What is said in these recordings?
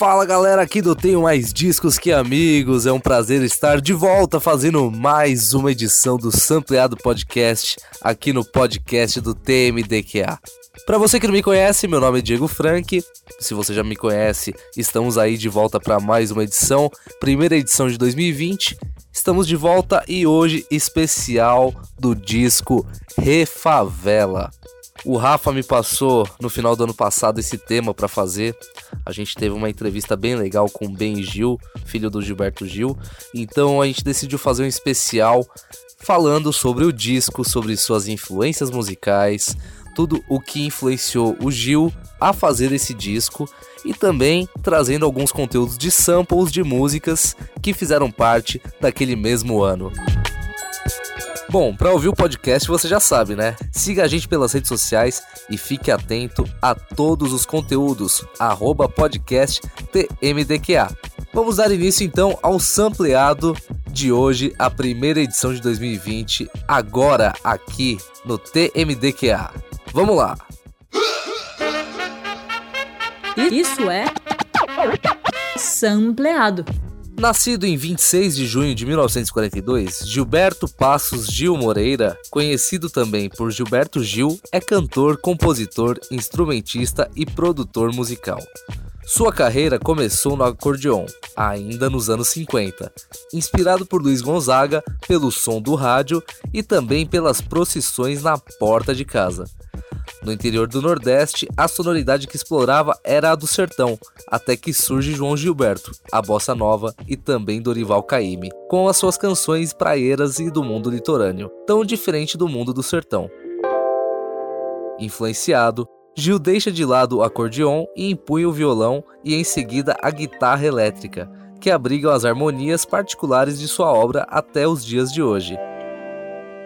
Fala galera aqui do Tenho Mais Discos Que Amigos, é um prazer estar de volta fazendo mais uma edição do Sampleado Podcast aqui no podcast do TMDQA. Para você que não me conhece, meu nome é Diego Frank. Se você já me conhece, estamos aí de volta para mais uma edição, primeira edição de 2020. Estamos de volta e hoje especial do disco Refavela. O Rafa me passou no final do ano passado esse tema para fazer. A gente teve uma entrevista bem legal com o Ben Gil, filho do Gilberto Gil. Então a gente decidiu fazer um especial falando sobre o disco, sobre suas influências musicais, tudo o que influenciou o Gil a fazer esse disco e também trazendo alguns conteúdos de samples de músicas que fizeram parte daquele mesmo ano. Bom, para ouvir o podcast você já sabe, né? Siga a gente pelas redes sociais e fique atento a todos os conteúdos. Arroba podcast TMDQA. Vamos dar início então ao sampleado de hoje, a primeira edição de 2020, agora aqui no TMDQA. Vamos lá! Isso é sampleado. Nascido em 26 de junho de 1942, Gilberto Passos Gil Moreira, conhecido também por Gilberto Gil, é cantor, compositor, instrumentista e produtor musical. Sua carreira começou no acordeon, ainda nos anos 50, inspirado por Luiz Gonzaga, pelo som do rádio e também pelas procissões na porta de casa. No interior do Nordeste, a sonoridade que explorava era a do sertão, até que surge João Gilberto, a bossa nova e também Dorival Caymmi, com as suas canções praieiras e do mundo litorâneo, tão diferente do mundo do sertão. Influenciado, Gil deixa de lado o acordeon e empunha o violão e em seguida a guitarra elétrica, que abrigam as harmonias particulares de sua obra até os dias de hoje.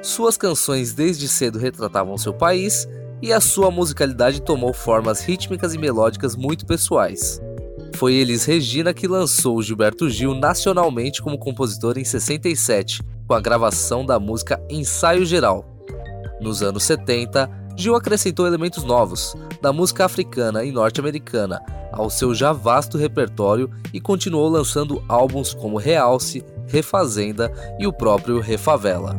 Suas canções desde cedo retratavam seu país e a sua musicalidade tomou formas rítmicas e melódicas muito pessoais. Foi Elis Regina que lançou Gilberto Gil nacionalmente como compositor em 67, com a gravação da música Ensaio Geral. Nos anos 70, Gil acrescentou elementos novos, da música africana e norte-americana, ao seu já vasto repertório e continuou lançando álbuns como Realce, Refazenda e o próprio Refavela.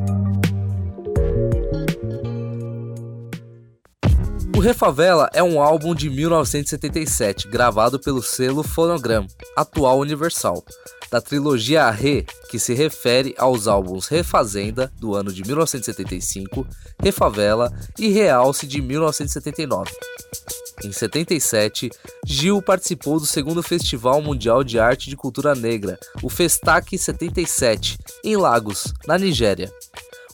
O Refavela é um álbum de 1977, gravado pelo selo Phonogram, atual Universal, da trilogia Re, que se refere aos álbuns Refazenda, do ano de 1975, Refavela e Realce, de 1979. Em 77, Gil participou do segundo Festival Mundial de Arte de Cultura Negra, o Festac 77, em Lagos, na Nigéria.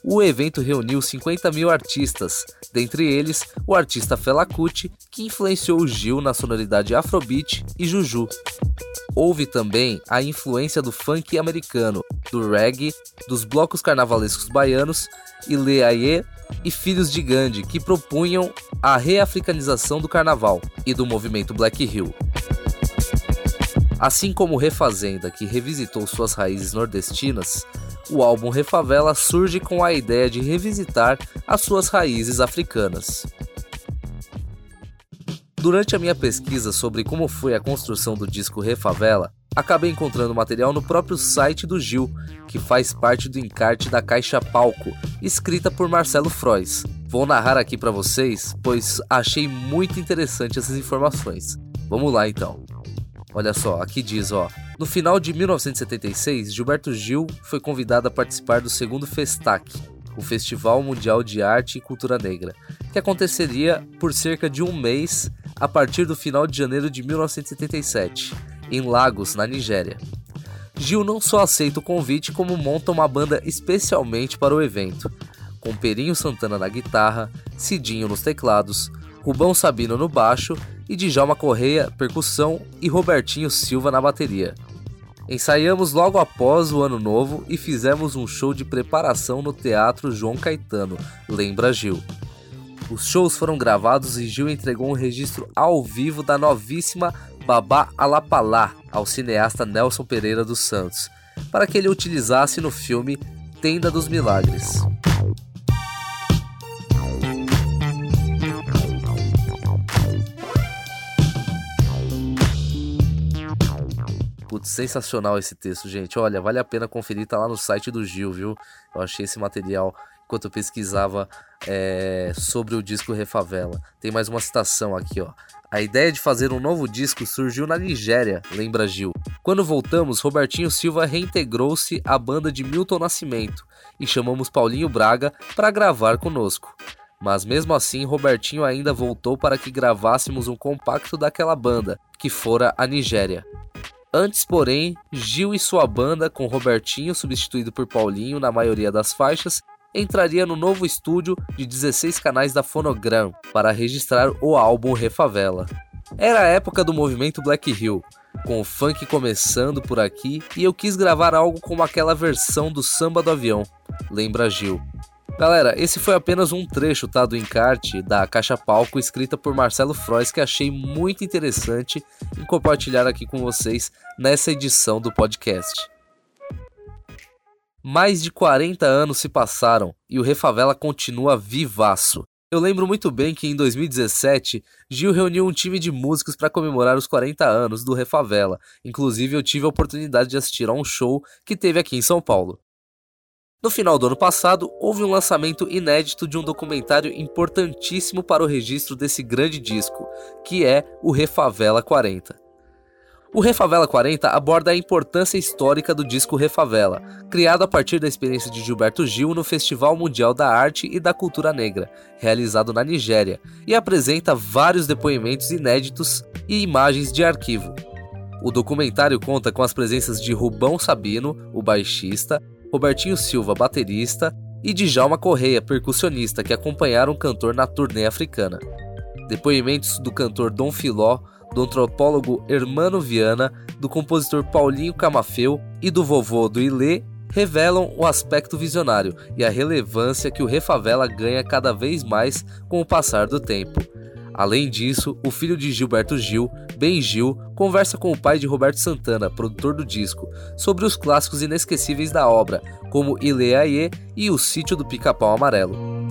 O evento reuniu 50 mil artistas, dentre eles o artista Fela Kuti, que influenciou Gil na sonoridade afrobeat e juju. Houve também a influência do funk americano, do reggae, dos blocos carnavalescos baianos e Leaie e Filhos de Gandhi, que propunham a reafricanização do carnaval e do movimento Black Hill. Assim como Refazenda, que revisitou suas raízes nordestinas, o álbum Refavela surge com a ideia de revisitar as suas raízes africanas. Durante a minha pesquisa sobre como foi a construção do disco Refavela, acabei encontrando material no próprio site do Gil, que faz parte do encarte da Caixa Palco, escrita por Marcelo Frois. Vou narrar aqui para vocês, pois achei muito interessante essas informações. Vamos lá então. Olha só, aqui diz, ó. No final de 1976, Gilberto Gil foi convidado a participar do segundo Festac, o Festival Mundial de Arte e Cultura Negra, que aconteceria por cerca de um mês a partir do final de janeiro de 1977, em Lagos, na Nigéria. Gil não só aceita o convite, como monta uma banda especialmente para o evento, com Perinho Santana na guitarra, Cidinho nos teclados, Rubão Sabino no baixo e Djalma Correia, percussão e Robertinho Silva na bateria. Ensaiamos logo após o ano novo e fizemos um show de preparação no Teatro João Caetano, lembra Gil. Os shows foram gravados e Gil entregou um registro ao vivo da novíssima Babá Alapalá ao cineasta Nelson Pereira dos Santos, para que ele utilizasse no filme Tenda dos Milagres. Putz, sensacional esse texto, gente. Olha, vale a pena conferir, tá lá no site do Gil, viu? Eu achei esse material enquanto eu pesquisava é, sobre o disco Refavela. Tem mais uma citação aqui, ó. A ideia de fazer um novo disco surgiu na Nigéria, lembra Gil. Quando voltamos, Robertinho Silva reintegrou-se à banda de Milton Nascimento e chamamos Paulinho Braga para gravar conosco. Mas mesmo assim, Robertinho ainda voltou para que gravássemos um compacto daquela banda, que fora a Nigéria. Antes, porém, Gil e sua banda, com Robertinho substituído por Paulinho na maioria das faixas, entraria no novo estúdio de 16 canais da Phonogram para registrar o álbum Refavela. Era a época do movimento Black Hill, com o funk começando por aqui e eu quis gravar algo como aquela versão do samba do avião, lembra Gil. Galera, esse foi apenas um trecho tá, do encarte da Caixa Palco escrita por Marcelo Frois que achei muito interessante em compartilhar aqui com vocês nessa edição do podcast. Mais de 40 anos se passaram e o Refavela continua vivaço. Eu lembro muito bem que em 2017, Gil reuniu um time de músicos para comemorar os 40 anos do Refavela. Inclusive, eu tive a oportunidade de assistir a um show que teve aqui em São Paulo. No final do ano passado, houve um lançamento inédito de um documentário importantíssimo para o registro desse grande disco, que é o Refavela 40. O Refavela 40 aborda a importância histórica do disco Refavela, criado a partir da experiência de Gilberto Gil no Festival Mundial da Arte e da Cultura Negra, realizado na Nigéria, e apresenta vários depoimentos inéditos e imagens de arquivo. O documentário conta com as presenças de Rubão Sabino, o baixista, Robertinho Silva, baterista, e Djalma Correia, percussionista, que acompanharam o cantor na turnê africana. Depoimentos do cantor Dom Filó, do antropólogo Hermano Viana, do compositor Paulinho Camafeu e do vovô do Ilê revelam o aspecto visionário e a relevância que o Refavela ganha cada vez mais com o passar do tempo. Além disso, o filho de Gilberto Gil, Ben Gil, conversa com o pai de Roberto Santana, produtor do disco, sobre os clássicos inesquecíveis da obra, como Ilê Aie e O Sítio do Pica-Pau Amarelo.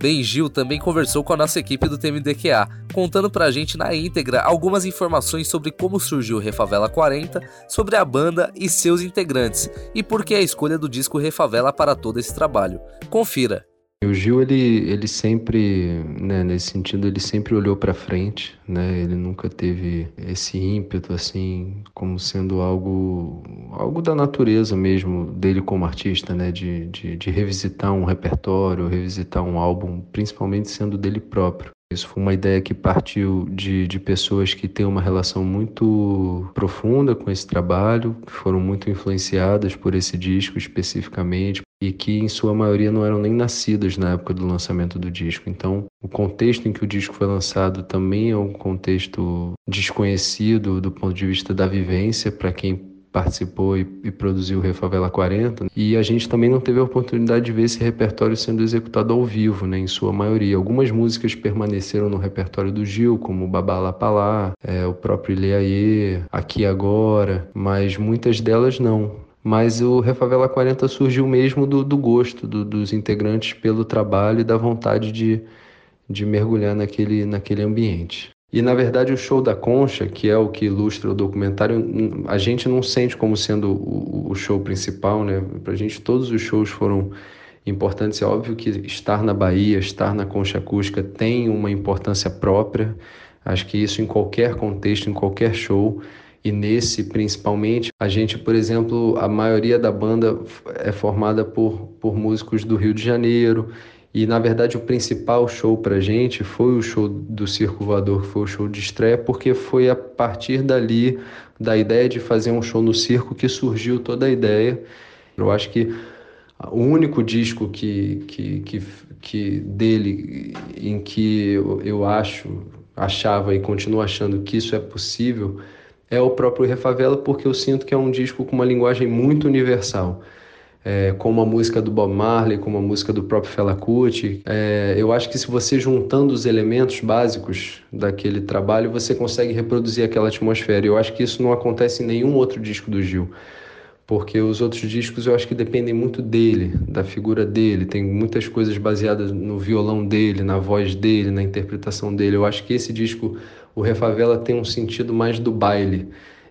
Ben Gil também conversou com a nossa equipe do TMDQA, contando pra gente na íntegra algumas informações sobre como surgiu Refavela 40, sobre a banda e seus integrantes, e por que a escolha do disco Refavela para todo esse trabalho. Confira! O Gil, ele, ele sempre, né, nesse sentido, ele sempre olhou para frente, né? Ele nunca teve esse ímpeto, assim, como sendo algo, algo da natureza mesmo dele como artista, né? De, de, de revisitar um repertório, revisitar um álbum, principalmente sendo dele próprio. Isso foi uma ideia que partiu de, de pessoas que têm uma relação muito profunda com esse trabalho, que foram muito influenciadas por esse disco especificamente e que, em sua maioria, não eram nem nascidas na época do lançamento do disco. Então, o contexto em que o disco foi lançado também é um contexto desconhecido do ponto de vista da vivência para quem participou e, e produziu o Refavela 40. E a gente também não teve a oportunidade de ver esse repertório sendo executado ao vivo, né, em sua maioria. Algumas músicas permaneceram no repertório do Gil, como Babá Lapalá, é, o próprio Ileaê, Aqui Agora, mas muitas delas não. Mas o Refavela 40 surgiu mesmo do, do gosto do, dos integrantes pelo trabalho e da vontade de, de mergulhar naquele, naquele ambiente. E na verdade o show da Concha, que é o que ilustra o documentário, a gente não sente como sendo o, show principal, né? Pra gente todos os shows foram importantes. É óbvio que estar na Bahia, estar na Concha Acústica tem uma importância própria. Acho que isso em qualquer contexto, em qualquer show, e nesse principalmente, a gente, por exemplo, a maioria da banda é formada por, por músicos do Rio de Janeiro e na verdade o principal show pra gente foi o show do Circo Voador, que foi o show de estreia, porque foi a partir dali, da ideia de fazer um show no circo, que surgiu toda a ideia. Eu acho que o único disco que, que, que, que dele em que eu, eu acho, achava e continuo achando que isso é possível é o próprio Refavela, porque eu sinto que é um disco com uma linguagem muito universal é, como a música do Bob Marley, como a música do próprio Fela Kuti. É, eu acho que se você juntando os elementos básicos daquele trabalho, você consegue reproduzir aquela atmosfera. Eu acho que isso não acontece em nenhum outro disco do Gil. Porque os outros discos eu acho que dependem muito dele, da figura dele. Tem muitas coisas baseadas no violão dele, na voz dele, na interpretação dele. Eu acho que esse disco, o Refavela, tem um sentido mais do baile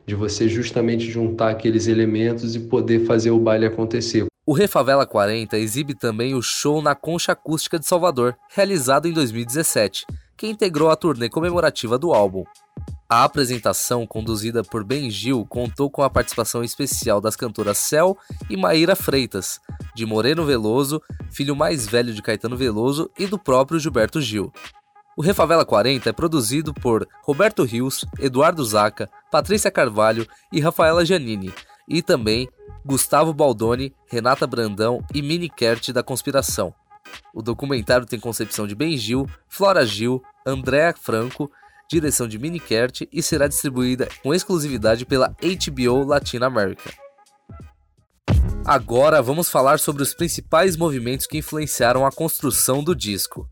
de você justamente juntar aqueles elementos e poder fazer o baile acontecer. O Refavela 40 exibe também o show na Concha Acústica de Salvador, realizado em 2017, que integrou a turnê comemorativa do álbum. A apresentação, conduzida por Ben Gil, contou com a participação especial das cantoras Cel e Maíra Freitas, de Moreno Veloso, filho mais velho de Caetano Veloso, e do próprio Gilberto Gil. O Refavela 40 é produzido por Roberto Rios, Eduardo Zaca, Patrícia Carvalho e Rafaela Giannini, e também Gustavo Baldoni, Renata Brandão e Mini Kert da Conspiração. O documentário tem concepção de Ben Gil, Flora Gil, Andréa Franco, direção de Mini Kert e será distribuída com exclusividade pela HBO Latina America. Agora vamos falar sobre os principais movimentos que influenciaram a construção do disco.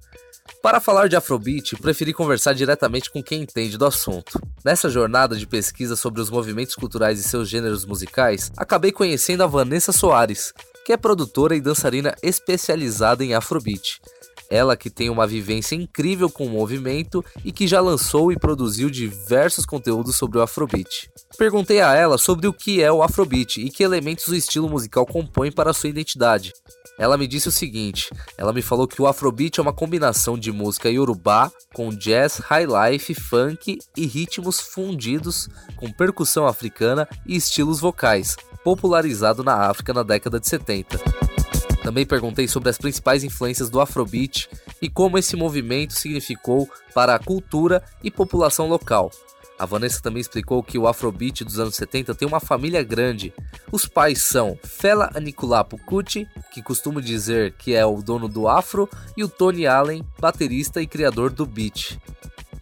Para falar de Afrobeat, preferi conversar diretamente com quem entende do assunto. Nessa jornada de pesquisa sobre os movimentos culturais e seus gêneros musicais, acabei conhecendo a Vanessa Soares, que é produtora e dançarina especializada em Afrobeat. Ela que tem uma vivência incrível com o movimento e que já lançou e produziu diversos conteúdos sobre o Afrobeat. Perguntei a ela sobre o que é o Afrobeat e que elementos o estilo musical compõe para sua identidade. Ela me disse o seguinte: ela me falou que o Afrobeat é uma combinação de música yorubá com jazz, high life, funk e ritmos fundidos com percussão africana e estilos vocais, popularizado na África na década de 70. Também perguntei sobre as principais influências do Afrobeat e como esse movimento significou para a cultura e população local. A Vanessa também explicou que o Afrobeat dos anos 70 tem uma família grande. Os pais são Fela Anikulapo Kuti, que costumo dizer que é o dono do Afro, e o Tony Allen, baterista e criador do beat.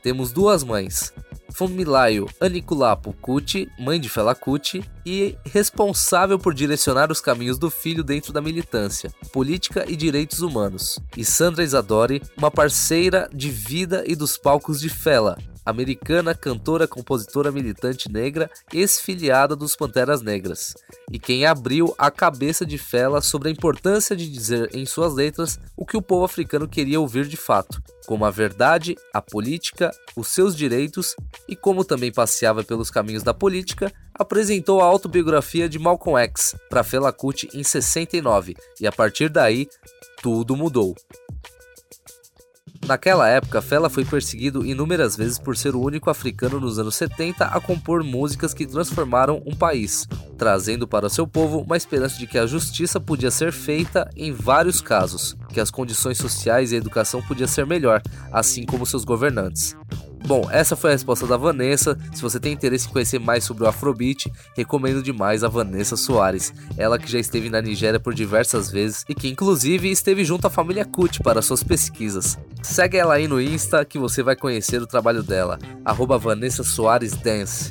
Temos duas mães, Funmilayo Anikulapo Kuti, mãe de Fela Kuti, e responsável por direcionar os caminhos do filho dentro da militância, política e direitos humanos. E Sandra Isadori, uma parceira de vida e dos palcos de Fela, americana, cantora, compositora, militante negra, ex-filiada dos Panteras Negras, e quem abriu a cabeça de Fela sobre a importância de dizer em suas letras o que o povo africano queria ouvir de fato, como a verdade, a política, os seus direitos e como também passeava pelos caminhos da política, apresentou a autobiografia de Malcolm X para Fela Kuti em 69, e a partir daí tudo mudou. Naquela época, Fela foi perseguido inúmeras vezes por ser o único africano nos anos 70 a compor músicas que transformaram um país, trazendo para seu povo uma esperança de que a justiça podia ser feita em vários casos, que as condições sociais e a educação podia ser melhor, assim como seus governantes. Bom, essa foi a resposta da Vanessa. Se você tem interesse em conhecer mais sobre o Afrobeat, recomendo demais a Vanessa Soares. Ela que já esteve na Nigéria por diversas vezes e que inclusive esteve junto à família Kut para suas pesquisas. Segue ela aí no Insta que você vai conhecer o trabalho dela. Arroba Vanessa Soares Dance.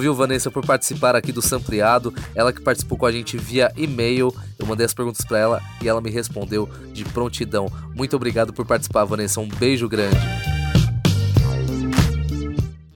Viu, Vanessa, por participar aqui do Sampleado. Ela que participou com a gente via e-mail. Eu mandei as perguntas para ela e ela me respondeu de prontidão. Muito obrigado por participar, Vanessa. Um beijo grande.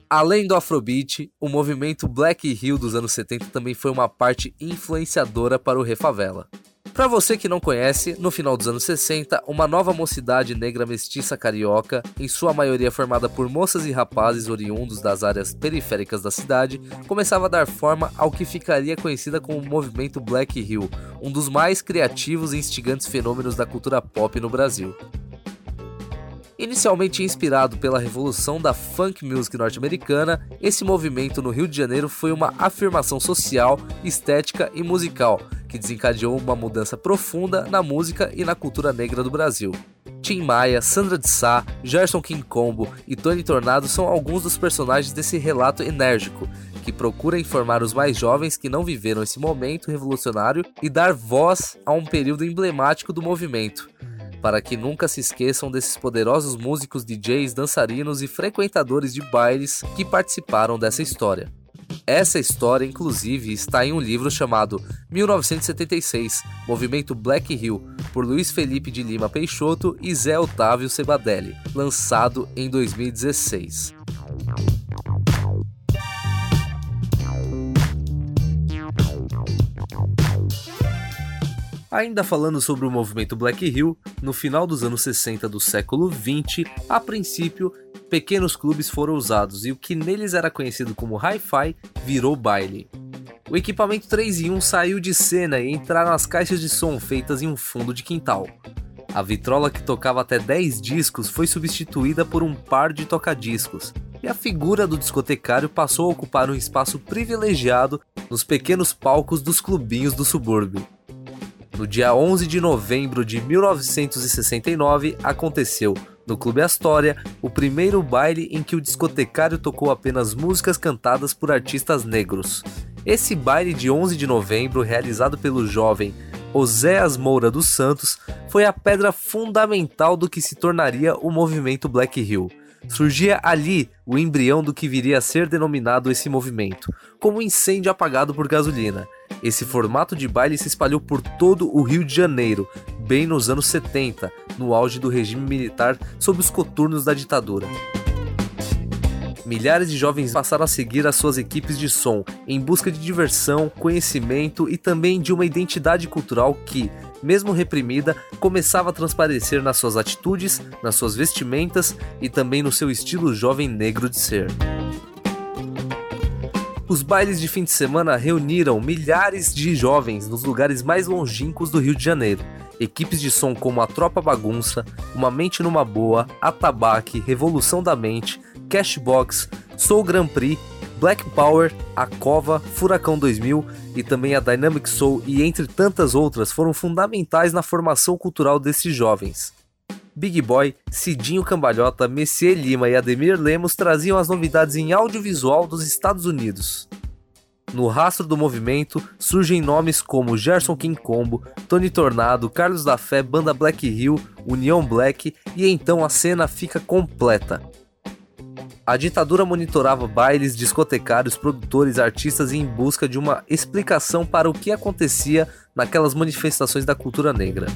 Além do Afrobeat, o movimento Black Hill dos anos 70 também foi uma parte influenciadora para o Refavela. Para você que não conhece, no final dos anos 60, uma nova mocidade negra mestiça carioca, em sua maioria formada por moças e rapazes oriundos das áreas periféricas da cidade, começava a dar forma ao que ficaria conhecida como o movimento Black Hill, um dos mais criativos e instigantes fenômenos da cultura pop no Brasil. Inicialmente inspirado pela revolução da funk music norte-americana, esse movimento no Rio de Janeiro foi uma afirmação social, estética e musical que desencadeou uma mudança profunda na música e na cultura negra do Brasil. Tim Maia, Sandra de Sá, Gerson King Combo e Tony Tornado são alguns dos personagens desse relato enérgico, que procura informar os mais jovens que não viveram esse momento revolucionário e dar voz a um período emblemático do movimento para que nunca se esqueçam desses poderosos músicos, DJs, dançarinos e frequentadores de bailes que participaram dessa história. Essa história, inclusive, está em um livro chamado 1976 Movimento Black Hill, por Luiz Felipe de Lima Peixoto e Zé Otávio Sebadelli, lançado em 2016. Ainda falando sobre o movimento Black Hill, no final dos anos 60 do século 20, a princípio, pequenos clubes foram usados e o que neles era conhecido como hi-fi virou baile. O equipamento 3 em 1 saiu de cena e entraram as caixas de som feitas em um fundo de quintal. A vitrola que tocava até 10 discos foi substituída por um par de tocadiscos, e a figura do discotecário passou a ocupar um espaço privilegiado nos pequenos palcos dos clubinhos do subúrbio. No dia 11 de novembro de 1969, aconteceu, no Clube Astoria, o primeiro baile em que o discotecário tocou apenas músicas cantadas por artistas negros. Esse baile de 11 de novembro, realizado pelo jovem Oséas Moura dos Santos, foi a pedra fundamental do que se tornaria o movimento Black Hill. Surgia ali o embrião do que viria a ser denominado esse movimento, como um incêndio apagado por gasolina. Esse formato de baile se espalhou por todo o Rio de Janeiro, bem nos anos 70, no auge do regime militar sob os coturnos da ditadura. Milhares de jovens passaram a seguir as suas equipes de som em busca de diversão, conhecimento e também de uma identidade cultural que, mesmo reprimida, começava a transparecer nas suas atitudes, nas suas vestimentas e também no seu estilo jovem negro de ser. Os bailes de fim de semana reuniram milhares de jovens nos lugares mais longínquos do Rio de Janeiro. Equipes de som como a Tropa Bagunça, Uma Mente Numa Boa, Atabaque, Revolução da Mente, Cashbox, Soul Grand Prix, Black Power, a Cova, Furacão 2000 e também a Dynamic Soul e entre tantas outras foram fundamentais na formação cultural desses jovens. Big Boy, Cidinho Cambalhota, Messier Lima e Ademir Lemos traziam as novidades em audiovisual dos Estados Unidos. No rastro do movimento surgem nomes como Gerson King Combo, Tony Tornado, Carlos da Fé, Banda Black Hill, União Black e então a cena fica completa. A ditadura monitorava bailes, discotecários, produtores, artistas em busca de uma explicação para o que acontecia naquelas manifestações da cultura negra.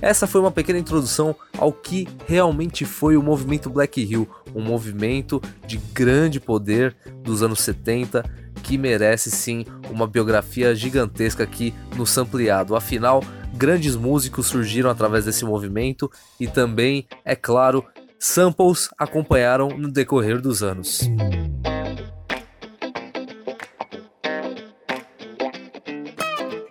Essa foi uma pequena introdução ao que realmente foi o movimento Black Hill, um movimento de grande poder dos anos 70 que merece sim uma biografia gigantesca aqui no Sampleado. Afinal, grandes músicos surgiram através desse movimento e também, é claro, samples acompanharam no decorrer dos anos.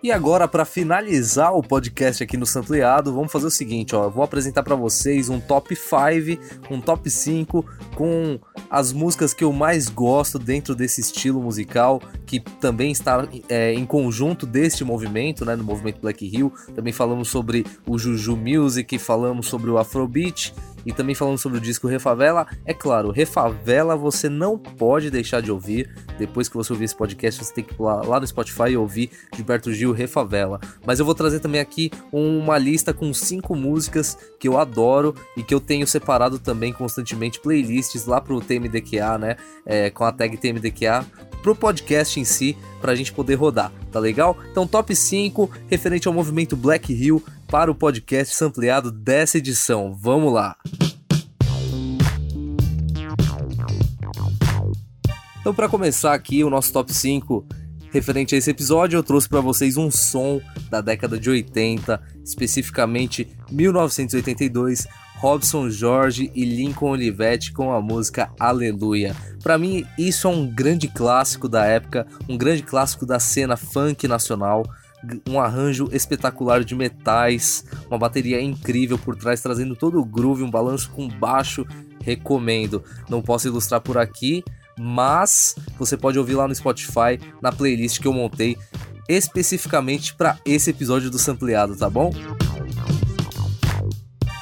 E agora, para finalizar o podcast aqui no Sampleado, vamos fazer o seguinte, ó. Eu vou apresentar para vocês um top 5, um top 5 com as músicas que eu mais gosto dentro desse estilo musical, que também está é, em conjunto deste movimento, né, no movimento Black Hill. Também falamos sobre o Juju Music, falamos sobre o Afrobeat e também falando sobre o disco Refavela, é claro, Refavela você não pode deixar de ouvir. Depois que você ouvir esse podcast, você tem que lá, lá no Spotify e ouvir Gilberto Gil Refavela. Mas eu vou trazer também aqui uma lista com cinco músicas que eu adoro e que eu tenho separado também constantemente playlists lá pro TMDQA, né? É, com a tag TMDQA pro podcast em si, pra gente poder rodar, tá legal? Então, top 5 referente ao movimento Black Hill para o podcast sampleado dessa edição. Vamos lá! Então, para começar aqui o nosso top 5 referente a esse episódio, eu trouxe para vocês um som da década de 80, especificamente 1982, Robson Jorge e Lincoln Olivetti com a música Aleluia. Para mim, isso é um grande clássico da época, um grande clássico da cena funk nacional um arranjo espetacular de metais, uma bateria incrível por trás, trazendo todo o groove, um balanço com baixo. Recomendo. Não posso ilustrar por aqui, mas você pode ouvir lá no Spotify, na playlist que eu montei especificamente para esse episódio do Sampleado, tá bom?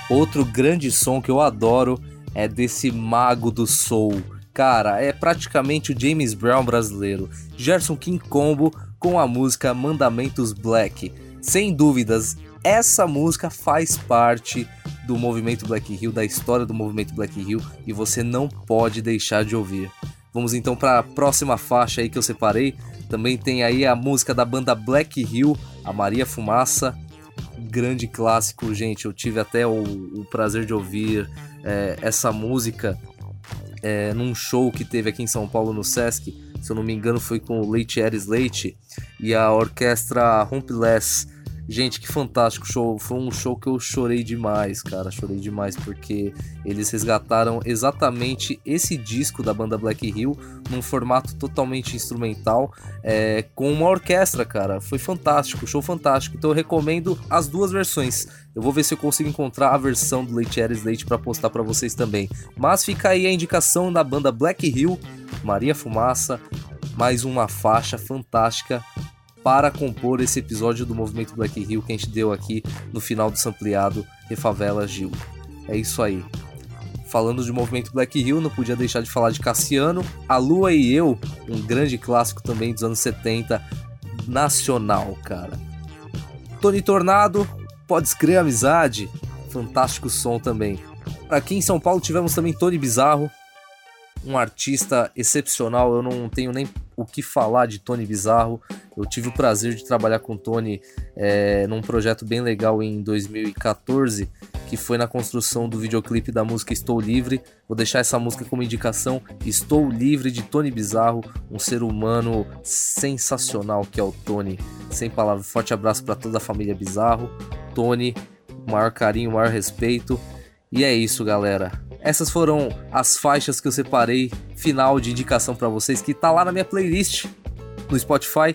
Outro grande som que eu adoro é desse mago do soul. Cara, é praticamente o James Brown brasileiro. Gerson King Combo com a música Mandamentos Black. Sem dúvidas, essa música faz parte do movimento Black Hill, da história do movimento Black Hill, e você não pode deixar de ouvir. Vamos então para a próxima faixa aí que eu separei. Também tem aí a música da banda Black Hill, a Maria Fumaça. Grande clássico, gente. Eu tive até o, o prazer de ouvir é, essa música é, num show que teve aqui em São Paulo no Sesc. Se eu não me engano, foi com o Leite Eres Leite e a orquestra Rumpeless Gente, que fantástico show. Foi um show que eu chorei demais, cara. Chorei demais porque eles resgataram exatamente esse disco da banda Black Hill num formato totalmente instrumental, é, com uma orquestra, cara. Foi fantástico, show fantástico. Então eu recomendo as duas versões. Eu vou ver se eu consigo encontrar a versão do Leite Ares Leite para postar para vocês também. Mas fica aí a indicação da banda Black Hill, Maria Fumaça, mais uma faixa fantástica para compor esse episódio do Movimento Black Hill que a gente deu aqui no final do sampleado Refavela Gil. É isso aí. Falando de Movimento Black Hill, não podia deixar de falar de Cassiano, A Lua e Eu, um grande clássico também dos anos 70, nacional, cara. Tony Tornado, Pode Escrever Amizade, fantástico som também. Aqui em São Paulo tivemos também Tony Bizarro, um artista excepcional, eu não tenho nem o que falar de Tony Bizarro. Eu tive o prazer de trabalhar com o Tony é, num projeto bem legal em 2014, que foi na construção do videoclipe da música Estou Livre. Vou deixar essa música como indicação. Estou Livre de Tony Bizarro, um ser humano sensacional que é o Tony. Sem palavras, forte abraço para toda a família Bizarro. Tony, maior carinho, maior respeito. E é isso, galera. Essas foram as faixas que eu separei final de indicação para vocês que tá lá na minha playlist no Spotify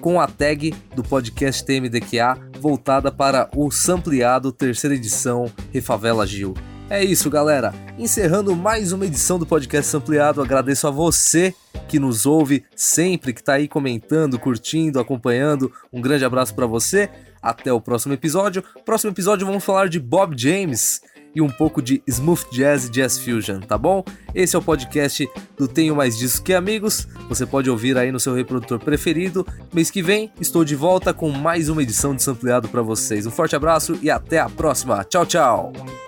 com a tag do podcast TMDQA voltada para o sampleado terceira edição Refavela Gil. É isso, galera. Encerrando mais uma edição do podcast Sampleado, agradeço a você que nos ouve sempre, que está aí comentando, curtindo, acompanhando. Um grande abraço para você. Até o próximo episódio. Próximo episódio vamos falar de Bob James e um pouco de smooth jazz e jazz fusion, tá bom? Esse é o podcast do Tenho Mais Disso Que Amigos. Você pode ouvir aí no seu reprodutor preferido. Mês que vem estou de volta com mais uma edição de Sampleado para vocês. Um forte abraço e até a próxima. Tchau, tchau!